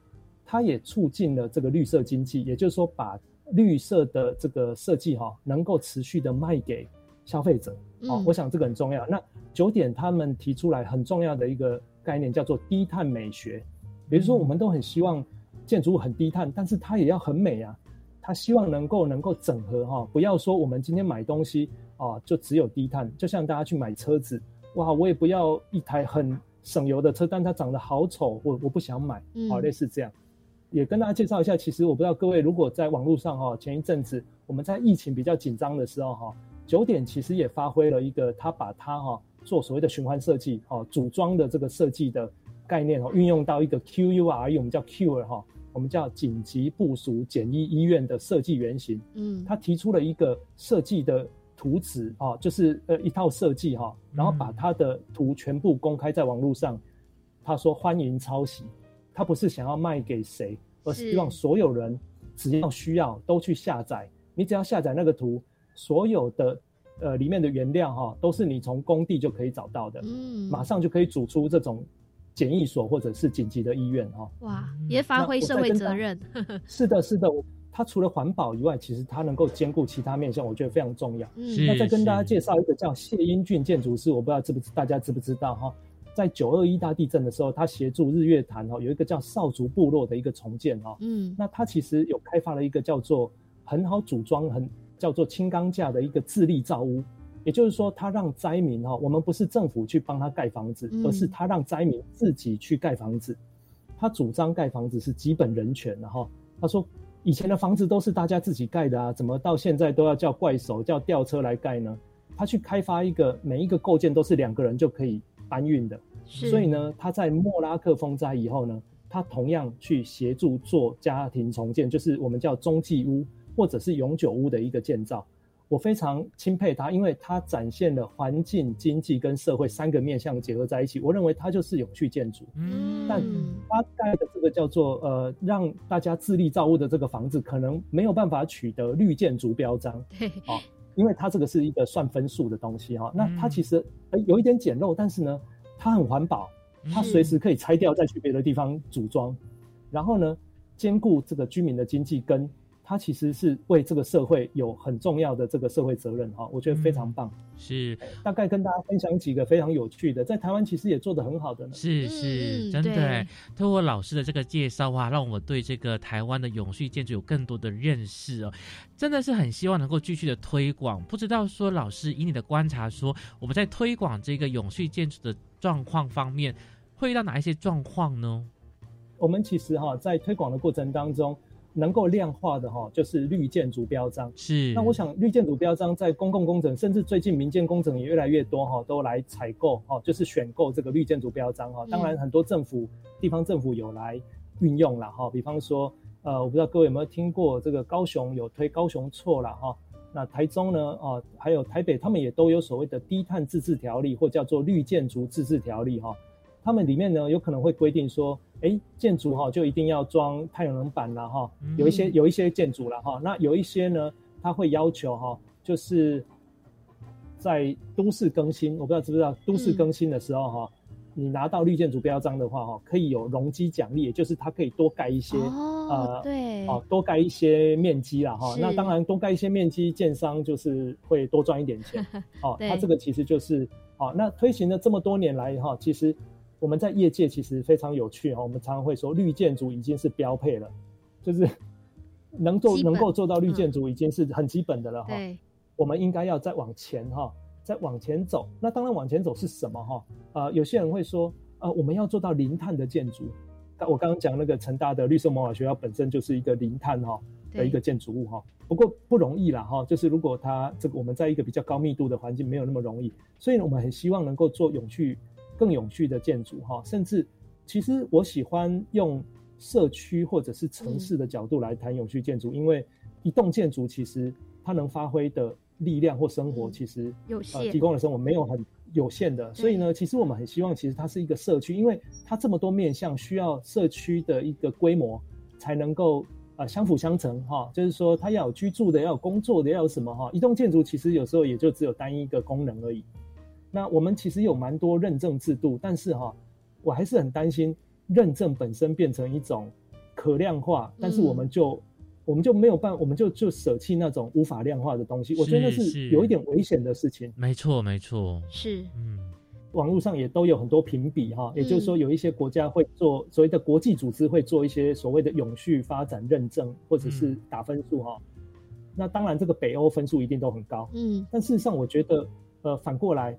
它也促进了这个绿色经济。也就是说，把绿色的这个设计哈，能够持续的卖给消费者。哦，我想这个很重要。那九点他们提出来很重要的一个。概念叫做低碳美学，比如说我们都很希望建筑物很低碳，但是它也要很美啊。它希望能够能够整合哈，不要说我们今天买东西啊就只有低碳，就像大家去买车子，哇，我也不要一台很省油的车，但它长得好丑，我我不想买，好类似这样。也跟大家介绍一下，其实我不知道各位如果在网络上哈，前一阵子我们在疫情比较紧张的时候哈，九点其实也发挥了一个，他把它哈。做所谓的循环设计，哦，组装的这个设计的概念哦，运用到一个 QURE，我们叫 Cure 哈，我们叫紧急部署简易医院的设计原型。嗯，他提出了一个设计的图纸啊，就是呃一套设计哈，然后把他的图全部公开在网络上。他说欢迎抄袭，他不是想要卖给谁，而是希望所有人只要需要都去下载。你只要下载那个图，所有的。呃，里面的原料哈，都是你从工地就可以找到的，嗯，马上就可以煮出这种检疫所或者是紧急的医院哈。哇，也发挥社会责任。是的，是的，它除了环保以外，其实它能够兼顾其他面向，我觉得非常重要。嗯那再跟大家介绍一个叫谢英俊建筑师，我不知道知不知大家知不知道哈？在九二一大地震的时候，他协助日月潭哈有一个叫少族部落的一个重建哈。嗯，那他其实有开发了一个叫做很好组装很。叫做轻钢架的一个自立造屋，也就是说，他让灾民哈，我们不是政府去帮他盖房子，而是他让灾民自己去盖房子。他主张盖房子是基本人权的哈。他说，以前的房子都是大家自己盖的啊，怎么到现在都要叫怪手、叫吊车来盖呢？他去开发一个每一个构件都是两个人就可以搬运的，所以呢，他在莫拉克风灾以后呢，他同样去协助做家庭重建，就是我们叫中继屋或者是永久屋的一个建造。我非常钦佩他，因为他展现了环境、经济跟社会三个面向结合在一起。我认为它就是永续建筑。嗯，但他盖的这个叫做呃，让大家自立造物的这个房子，可能没有办法取得绿建筑标章。对，啊，因为它这个是一个算分数的东西哈。那它其实有一点简陋，但是呢，它很环保，它随时可以拆掉再去别的地方组装，然后呢，兼顾这个居民的经济跟。它其实是为这个社会有很重要的这个社会责任哈，我觉得非常棒。是，大概跟大家分享几个非常有趣的，在台湾其实也做得很好的呢。是是，真的。透过老师的这个介绍啊，让我对这个台湾的永续建筑有更多的认识哦，真的是很希望能够继续的推广。不知道说老师以你的观察说，我们在推广这个永续建筑的状况方面，会遇到哪一些状况呢？我们其实哈，在推广的过程当中。能够量化的哈，就是绿建筑标章。是。那我想，绿建筑标章在公共工程，甚至最近民间工程也越来越多哈，都来采购哈，就是选购这个绿建筑标章哈。当然，很多政府、地方政府有来运用了哈。比方说，呃，我不知道各位有没有听过，这个高雄有推高雄错了哈。那台中呢，哦，还有台北，他们也都有所谓的低碳自治条例，或叫做绿建筑自治条例哈。他们里面呢，有可能会规定说。哎，建筑哈就一定要装太阳能板了哈，有一些有一些建筑了哈，那有一些呢，他会要求哈，就是在都市更新，我不知道知不知道，都市更新的时候哈，你拿到绿建筑标章的话哈，可以有容积奖励，也就是它可以多盖一些呃，对，哦，多盖一些面积了哈，那当然多盖一些面积，建商就是会多赚一点钱，哦，它这个其实就是，哦，那推行了这么多年来哈，其实。我们在业界其实非常有趣哈，我们常常会说绿建筑已经是标配了，就是 能做能够做到绿建筑已经是很基本的了哈。我们应该要再往前哈，再往前走。那当然往前走是什么哈？呃，有些人会说，呃，我们要做到零碳的建筑。我刚刚讲那个成大的绿色魔法学校本身就是一个零碳哈的一个建筑物哈。不过不容易啦哈，就是如果它这个我们在一个比较高密度的环境没有那么容易，所以我们很希望能够做永续。更永续的建筑哈，甚至其实我喜欢用社区或者是城市的角度来谈永续建筑，因为一栋建筑其实它能发挥的力量或生活其实有限，提供的生活没有很有限的，所以呢，其实我们很希望其实它是一个社区，因为它这么多面向需要社区的一个规模才能够呃相辅相成哈，就是说它要有居住的，要有工作的，要有什么哈，一栋建筑其实有时候也就只有单一一个功能而已。那我们其实有蛮多认证制度，但是哈，我还是很担心认证本身变成一种可量化，但是我们就我们就没有办，我们就就舍弃那种无法量化的东西，我觉得是有一点危险的事情。没错，没错，是，嗯，网络上也都有很多评比哈，也就是说有一些国家会做所谓的国际组织会做一些所谓的永续发展认证，或者是打分数哈。那当然这个北欧分数一定都很高，嗯，但事实上我觉得，呃，反过来。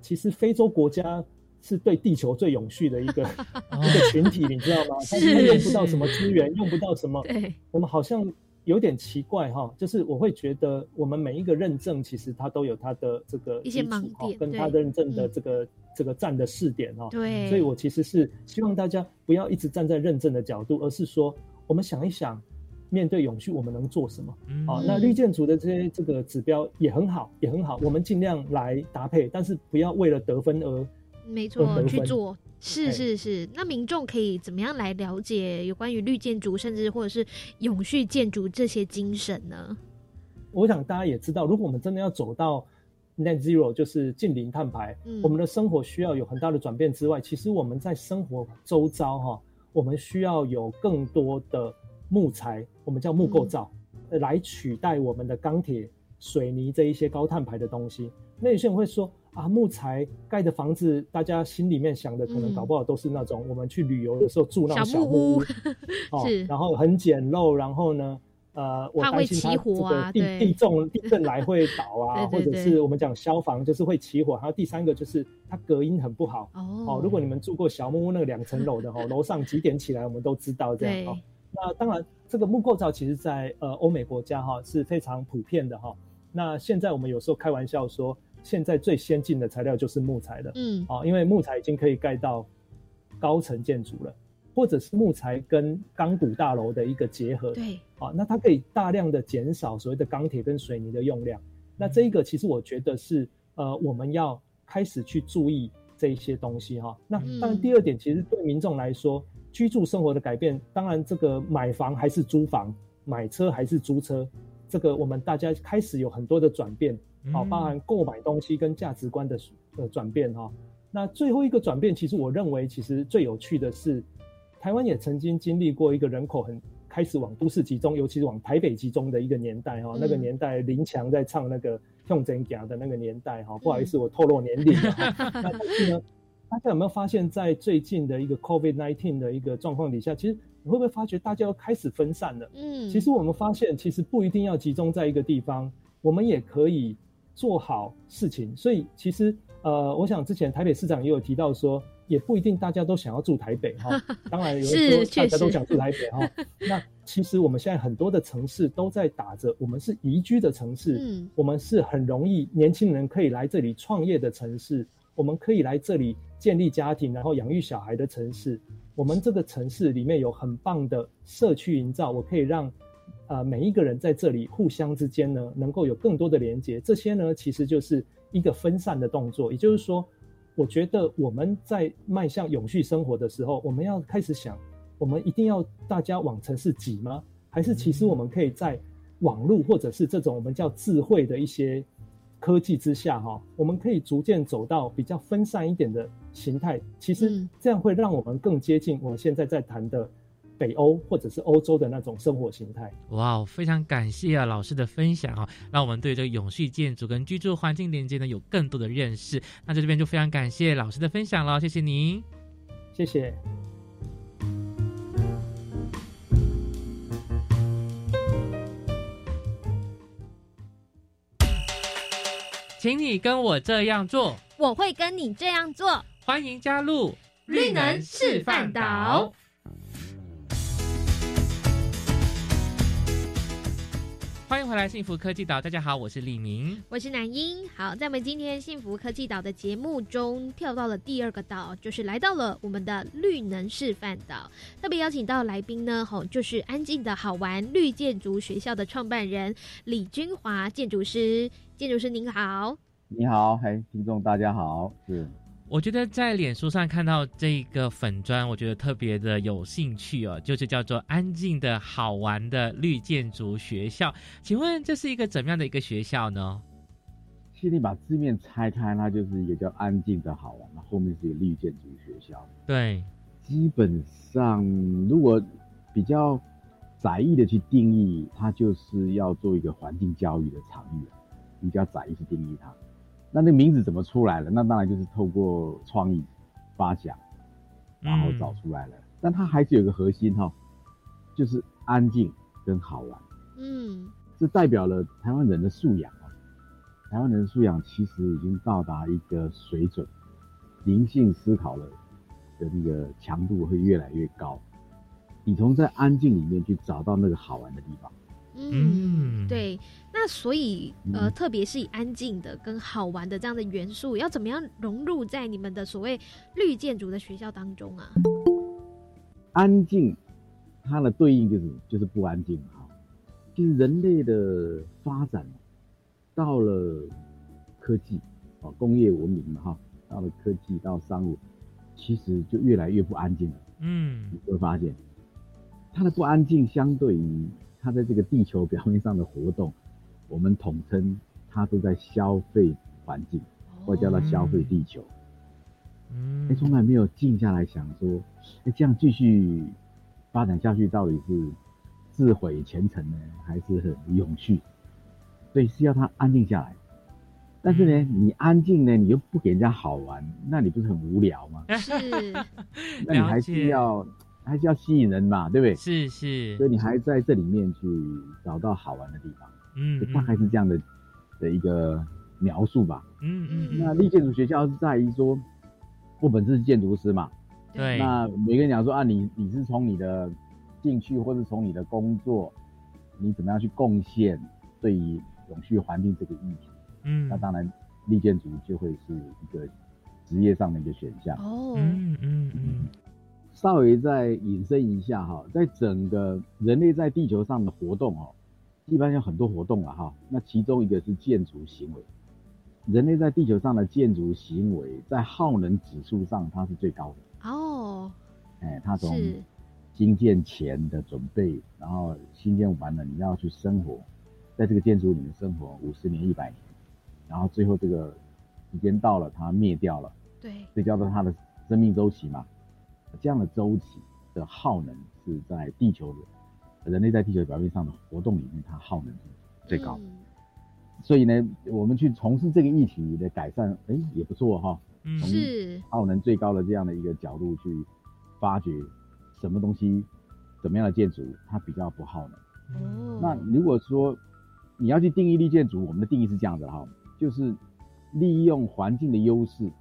其实非洲国家是对地球最永续的一个 一个群体，你知道吗？他们用不到什么资源，用不到什么。我们好像有点奇怪哈，就是我会觉得我们每一个认证，其实它都有它的这个一些盲点，跟它认证的这个这个站的试点哈。对，所以我其实是希望大家不要一直站在认证的角度，而是说我们想一想。面对永续，我们能做什么？啊，那绿建筑的这些这个指标也很好，也很好。我们尽量来搭配，但是不要为了得分而没错去做。是是是，那民众可以怎么样来了解有关于绿建筑，甚至或者是永续建筑这些精神呢？我想大家也知道，如果我们真的要走到 net zero，就是近零碳排，我们的生活需要有很大的转变之外，其实我们在生活周遭哈，我们需要有更多的。木材，我们叫木构造，来取代我们的钢铁、水泥这一些高碳排的东西。那有些人会说啊，木材盖的房子，大家心里面想的可能搞不好都是那种我们去旅游的时候住那种小木屋，哦，然后很简陋，然后呢，呃，我担心它这个地地重地震来会倒啊，或者是我们讲消防就是会起火，还有第三个就是它隔音很不好哦。如果你们住过小木屋那个两层楼的哈，楼上几点起来我们都知道这样哦。那当然，这个木构造其实，在呃欧美国家哈是非常普遍的哈。那现在我们有时候开玩笑说，现在最先进的材料就是木材了。嗯，啊，因为木材已经可以盖到高层建筑了，或者是木材跟钢骨大楼的一个结合。对，啊，那它可以大量的减少所谓的钢铁跟水泥的用量。那这一个其实我觉得是呃，我们要开始去注意这一些东西哈。那当然，第二点其实对民众来说，居住生活的改变，当然这个买房还是租房，买车还是租车。这个我们大家开始有很多的转变，好，包含购买东西跟价值观的呃转变哈。那最后一个转变，其实我认为其实最有趣的是，台湾也曾经经历过一个人口很开始往都市集中，尤其是往台北集中的一个年代哈。那个年代林强在唱那个《用真假》的那个年代哈。不好意思，我透露年龄了。那但是呢，大家有没有发现，在最近的一个 COVID-19 的一个状况底下，其实。你会不会发觉大家要开始分散了？嗯，其实我们发现，其实不一定要集中在一个地方，我们也可以做好事情。所以，其实呃，我想之前台北市长也有提到说，也不一定大家都想要住台北哈。当然，有人说大家都想住台北哈。那其实我们现在很多的城市都在打着我们是宜居的城市，嗯，我们是很容易年轻人可以来这里创业的城市，我们可以来这里建立家庭，然后养育小孩的城市。我们这个城市里面有很棒的社区营造，我可以让，呃，每一个人在这里互相之间呢，能够有更多的连接。这些呢，其实就是一个分散的动作。也就是说，我觉得我们在迈向永续生活的时候，我们要开始想，我们一定要大家往城市挤吗？还是其实我们可以在网络或者是这种我们叫智慧的一些。科技之下，哈，我们可以逐渐走到比较分散一点的形态。其实这样会让我们更接近我们现在在谈的北欧或者是欧洲的那种生活形态。哇，非常感谢啊老师的分享啊，让我们对这个永续建筑跟居住环境连接呢有更多的认识。那在这边就非常感谢老师的分享了，谢谢您，谢谢。请你跟我这样做，我会跟你这样做。欢迎加入绿能示范岛。欢迎回来，幸福科技岛。大家好，我是李明，我是南英。好，在我们今天幸福科技岛的节目中，跳到了第二个岛，就是来到了我们的绿能示范岛。特别邀请到来宾呢，吼，就是安静的好玩绿建筑学校的创办人李君华建筑师。建筑师您好，你好，嗨，听众大家好，是。我觉得在脸书上看到这个粉砖，我觉得特别的有兴趣哦，就是叫做“安静的好玩的绿建筑学校”。请问这是一个怎么样的一个学校呢？其实你把字面拆开，它就是一个叫“安静的好玩”，那后面是一个绿建筑学校。对，基本上如果比较窄义的去定义，它就是要做一个环境教育的场域，比较窄义去定义它。那那名字怎么出来了？那当然就是透过创意发想，然后找出来了。但它还是有个核心哈，就是安静跟好玩。嗯，这代表了台湾人的素养啊。台湾人的素养其实已经到达一个水准，灵性思考了的那个强度会越来越高。你从在安静里面去找到那个好玩的地方。嗯，对。那所以，呃，特别是以安静的跟好玩的这样的元素，要怎么样融入在你们的所谓绿建筑的学校当中啊？安静，它的对应就是就是不安静哈。其实人类的发展到了科技啊，工业文明嘛哈，到了科技到商务，其实就越来越不安静了。嗯，你会发现，它的不安静相对于它在这个地球表面上的活动。我们统称它都在消费环境，或叫它消费地球。嗯，哎，从来没有静下来想说，哎，这样继续发展下去，到底是自毁前程呢，还是很永续？所以是要它安静下来。但是呢，你安静呢，你又不给人家好玩，那你不是很无聊吗？是。那你还是要还是要吸引人嘛，对不对？是是。所以你还在这里面去找到好玩的地方。嗯，大概是这样的的一个描述吧。嗯嗯。那立建筑学校是在于说，我本身是建筑师嘛。对。那每个人讲说啊，你你是从你的兴趣，或是从你的工作，你怎么样去贡献对于永续环境这个议题，嗯，那当然立建筑就会是一个职业上的一个选项。哦，嗯嗯嗯，稍微再引申一下哈，在整个人类在地球上的活动哦，一般有很多活动了哈，那其中一个是建筑行为。人类在地球上的建筑行为，在耗能指数上它是最高的哦。哎，它从新建前的准备，然后新建完了，你要去生活，在这个建筑里面生活五十年、一百年，然后最后这个时间到了，它灭掉了，对，这叫做它的生命周期嘛。这样的周期的耗能是在地球的人类在地球表面上的活动里面，它耗能是最高。嗯所以呢，我们去从事这个议题的改善，哎，也不错哈。从耗能最高的这样的一个角度去发掘什么东西，怎么样的建筑它比较不耗能。哦，那如果说你要去定义绿建筑，我们的定义是这样的哈，就是利用环境的优势，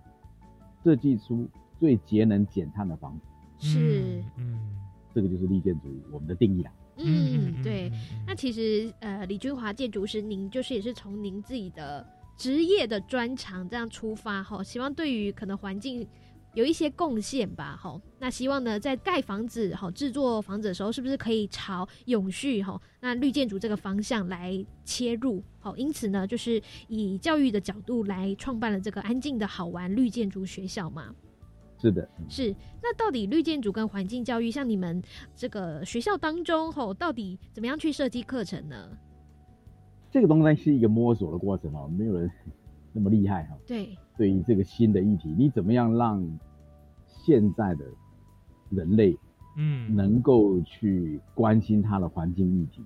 设计出最节能减碳的房子。是，嗯，这个就是绿建筑我们的定义啦。嗯，对。那其实呃，李君华建筑师，您就是也是从您自己的职业的专长这样出发哈，希望对于可能环境有一些贡献吧哈。那希望呢，在盖房子哈、制作房子的时候，是不是可以朝永续哈、那绿建筑这个方向来切入？好，因此呢，就是以教育的角度来创办了这个安静的好玩绿建筑学校嘛。是的，是。那到底绿建筑跟环境教育，像你们这个学校当中，吼，到底怎么样去设计课程呢？这个东西是一个摸索的过程哦，没有人 那么厉害哈。对。对于这个新的议题，你怎么样让现在的人类，嗯，能够去关心它的环境议题？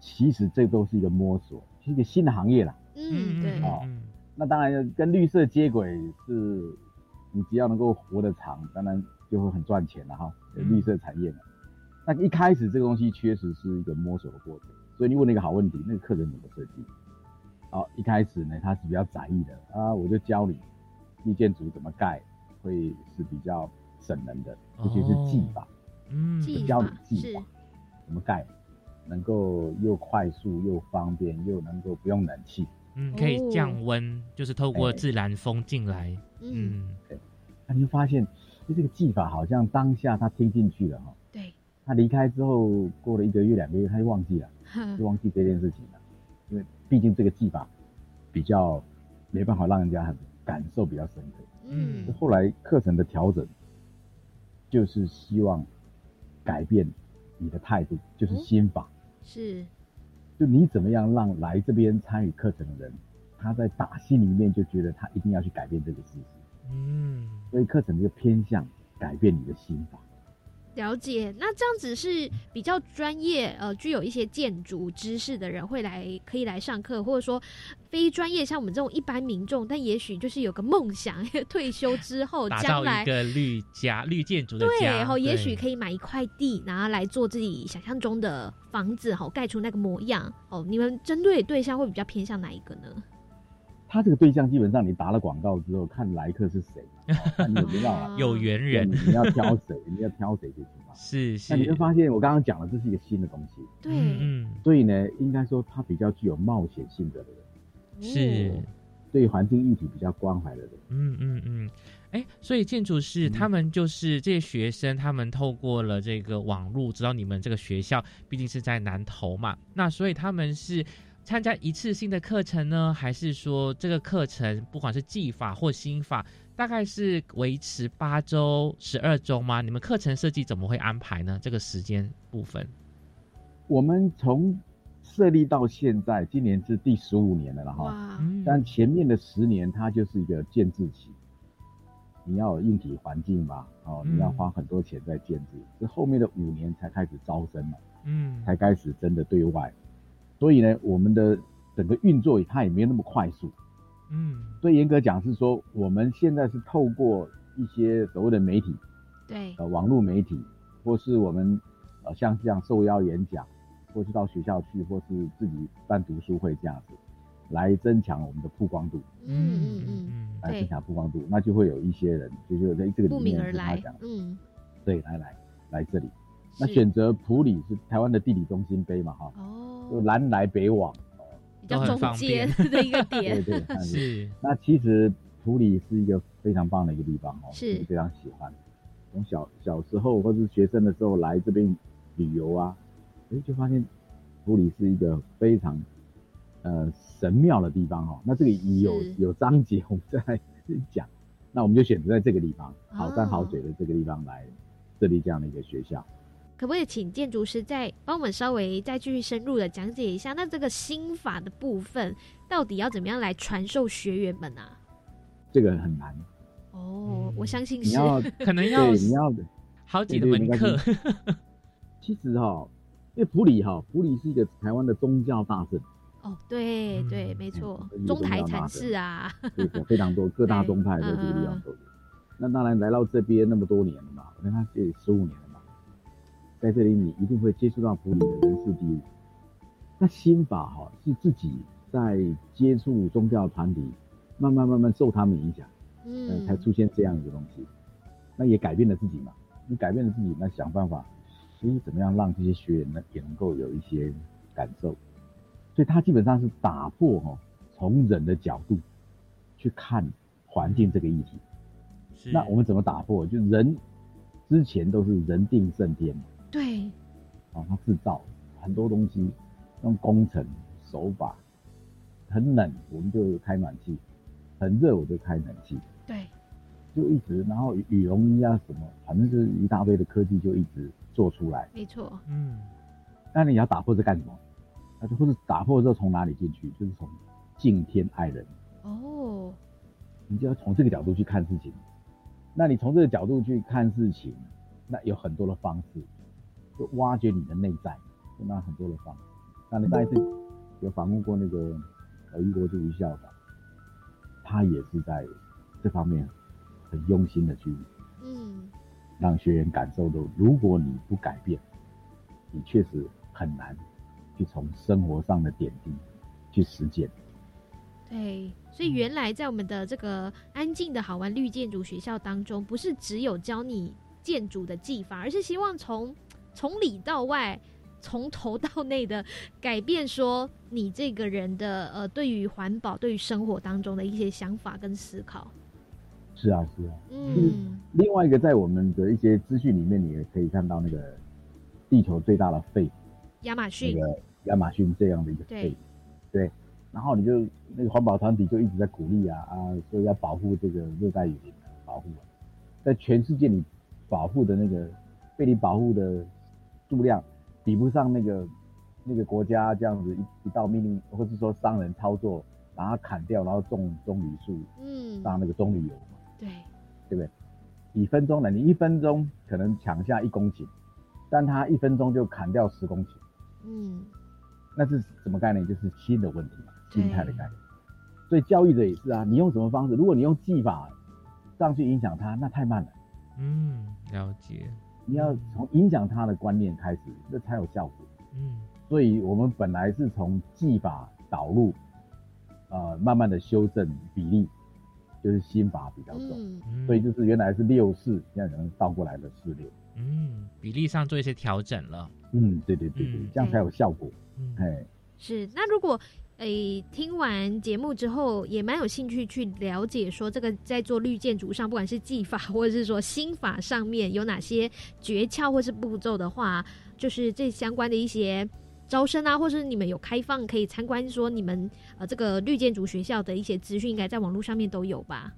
其实这都是一个摸索，是一个新的行业啦。嗯，对。哦，那当然跟绿色接轨是。你只要能够活得长，当然就会很赚钱了哈。绿色产业嘛，那一开始这个东西确实是一个摸索的过程。所以你问了一个好问题，那个客人怎么设计？好，一开始呢，他是比较窄义的啊，我就教你绿建筑怎么盖，会是比较省能的，尤其是技法，嗯，教你技法怎么盖，能够又快速又方便，又能够不用冷气。嗯，可以降温，就是透过自然风进来。嗯，对。那你就发现，就这个技法好像当下他听进去了哈。对。他离开之后，过了一个月、两个月，他就忘记了，就忘记这件事情了。因为毕竟这个技法比较没办法让人家很感受比较深刻。嗯。后来课程的调整，就是希望改变你的态度，就是心法。是。就你怎么样让来这边参与课程的人，他在打心里面就觉得他一定要去改变这个事实。嗯，所以课程就偏向改变你的心法。了解，那这样子是比较专业，呃，具有一些建筑知识的人会来，可以来上课，或者说非专业，像我们这种一般民众，但也许就是有个梦想，退休之后将来一个绿家、绿建筑的对，然后也许可以买一块地，然后来做自己想象中的房子，好盖出那个模样。哦，你们针对对象会比较偏向哪一个呢？他这个对象基本上，你打了广告之后，看来客是谁，看你有没有有缘人，你要挑谁，你要挑谁就行了。是是。那你会发现，我刚刚讲了这是一个新的东西。对，嗯。所以呢，应该说他比较具有冒险性的人，是对环境议题比较关怀的人。嗯嗯嗯。哎，所以建筑师他们就是这些学生，他们透过了这个网络知道你们这个学校，毕竟是在南投嘛，那所以他们是。参加一次性的课程呢，还是说这个课程不管是技法或心法，大概是维持八周、十二周吗？你们课程设计怎么会安排呢？这个时间部分，我们从设立到现在，今年是第十五年了了哈。但前面的十年，它就是一个建制期，你要有硬体环境嘛，哦，你要花很多钱在建制，这后面的五年才开始招生嘛，嗯，才开始真的对外。所以呢，我们的整个运作它也没有那么快速，嗯，所以严格讲是说，我们现在是透过一些所谓的媒体，对，呃，网络媒体，或是我们呃像这样受邀演讲，或是到学校去，或是自己办读书会这样子，来增强我们的曝光度，嗯嗯嗯，来增强曝光度，那就会有一些人，就是在这个里面是他讲，嗯，对，来来来这里，那选择普里是台湾的地理中心碑嘛，哈，哦。就南来北往，比较中间的一个点。对对 是。那其实普里是一个非常棒的一个地方哦，是非常喜欢。从小小时候或者是学生的时候来这边旅游啊，哎，就发现普里是一个非常呃神庙的地方哦。那这个有有章节，我们再来讲。那我们就选择在这个地方，好山好水的这个地方来设立这样的一个学校。可不可以请建筑师再帮我们稍微再继续深入的讲解一下？那这个心法的部分到底要怎么样来传授学员们啊？这个很难哦，我相信是，你要可能要你要好几的门课。其实哈，因为普里哈，普里是一个台湾的宗教大镇。哦，对对，没错，中台禅寺啊，对，非常多各大宗派在这个地方都有。那当然来到这边那么多年了嘛，我跟他这里十五年了。在这里，你一定会接触到普里的人事地物。那心法哈是自己在接触宗教团体，慢慢慢慢受他们影响，嗯，才出现这样一个东西。那也改变了自己嘛。你改变了自己，那想办法，所以怎么样让这些学员呢也能够有一些感受？所以他基本上是打破哈从人的角度去看环境这个议题。那我们怎么打破？就人之前都是人定胜天嘛。对，啊，他制造很多东西，用工程手法，很冷我们就开暖气，很热我就开冷气，对，就一直，然后羽绒衣啊什么，反正就是一大堆的科技就一直做出来，没错，嗯，那你要打破是干什么？那就或者打破之后从哪里进去？就是从敬天爱人，哦，你就要从这个角度去看事情，那你从这个角度去看事情，那有很多的方式。就挖掘你的内在，就那很多的方式。那你上一次有访问过那个呃英国助理校长，他也是在这方面很用心的去，嗯，让学员感受到，如果你不改变，你确实很难去从生活上的点滴去实践。对，所以原来在我们的这个安静的好玩绿建筑学校当中，不是只有教你建筑的技法，而是希望从从里到外，从头到内的改变，说你这个人的呃，对于环保、对于生活当中的一些想法跟思考。是啊，是啊。嗯。另外一个，在我们的一些资讯里面，你也可以看到那个地球最大的肺——亚马逊。那个亚马逊这样的一个肺，对。然后你就那个环保团体就一直在鼓励啊啊，说要保护这个热带雨林，保护。在全世界，你保护的那个被你保护的。数量比不上那个那个国家这样子一一道命令，或是说商人操作，把它砍掉，然后种棕榈树，嗯，当那个棕榈油嘛，对，对不对？几分钟呢？你一分钟可能抢下一公顷，但他一分钟就砍掉十公顷，嗯，那是什么概念？就是心的问题嘛，心态的概念。所以教育者也是啊，你用什么方式？如果你用技法上去影响他，那太慢了。嗯，了解。你要从影响他的观念开始，这才有效果。嗯，所以我们本来是从技法导入，呃，慢慢的修正比例，就是心法比较重。嗯，所以就是原来是六四，现在可能倒过来的四六。嗯，比例上做一些调整了。嗯，对对对对，这样才有效果。哎，是。那如果。诶，听完节目之后也蛮有兴趣去了解，说这个在做绿建筑上，不管是技法或者是说心法上面有哪些诀窍或是步骤的话，就是这相关的一些招生啊，或是你们有开放可以参观，说你们呃这个绿建筑学校的一些资讯，应该在网络上面都有吧？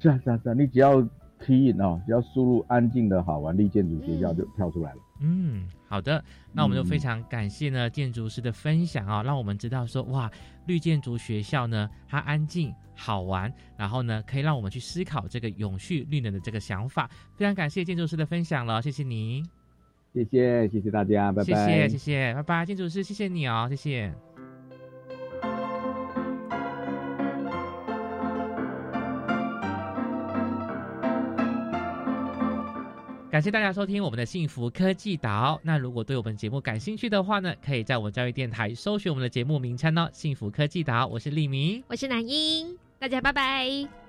是啊是啊是啊，你只要 key in 哦，只要输入安静的好玩绿建筑学校就跳出来了。嗯，好的，那我们就非常感谢呢建筑师的分享啊，让我们知道说哇，绿建筑学校呢它安静好玩，然后呢可以让我们去思考这个永续绿能的这个想法。非常感谢建筑师的分享了，谢谢你，谢谢谢谢大家，拜拜，谢谢谢谢，拜拜，建筑师谢谢你哦，谢谢。感谢大家收听我们的幸福科技岛。那如果对我们节目感兴趣的话呢，可以在我们教育电台搜寻我们的节目名称哦，幸福科技岛。我是立明，我是南英，大家拜拜。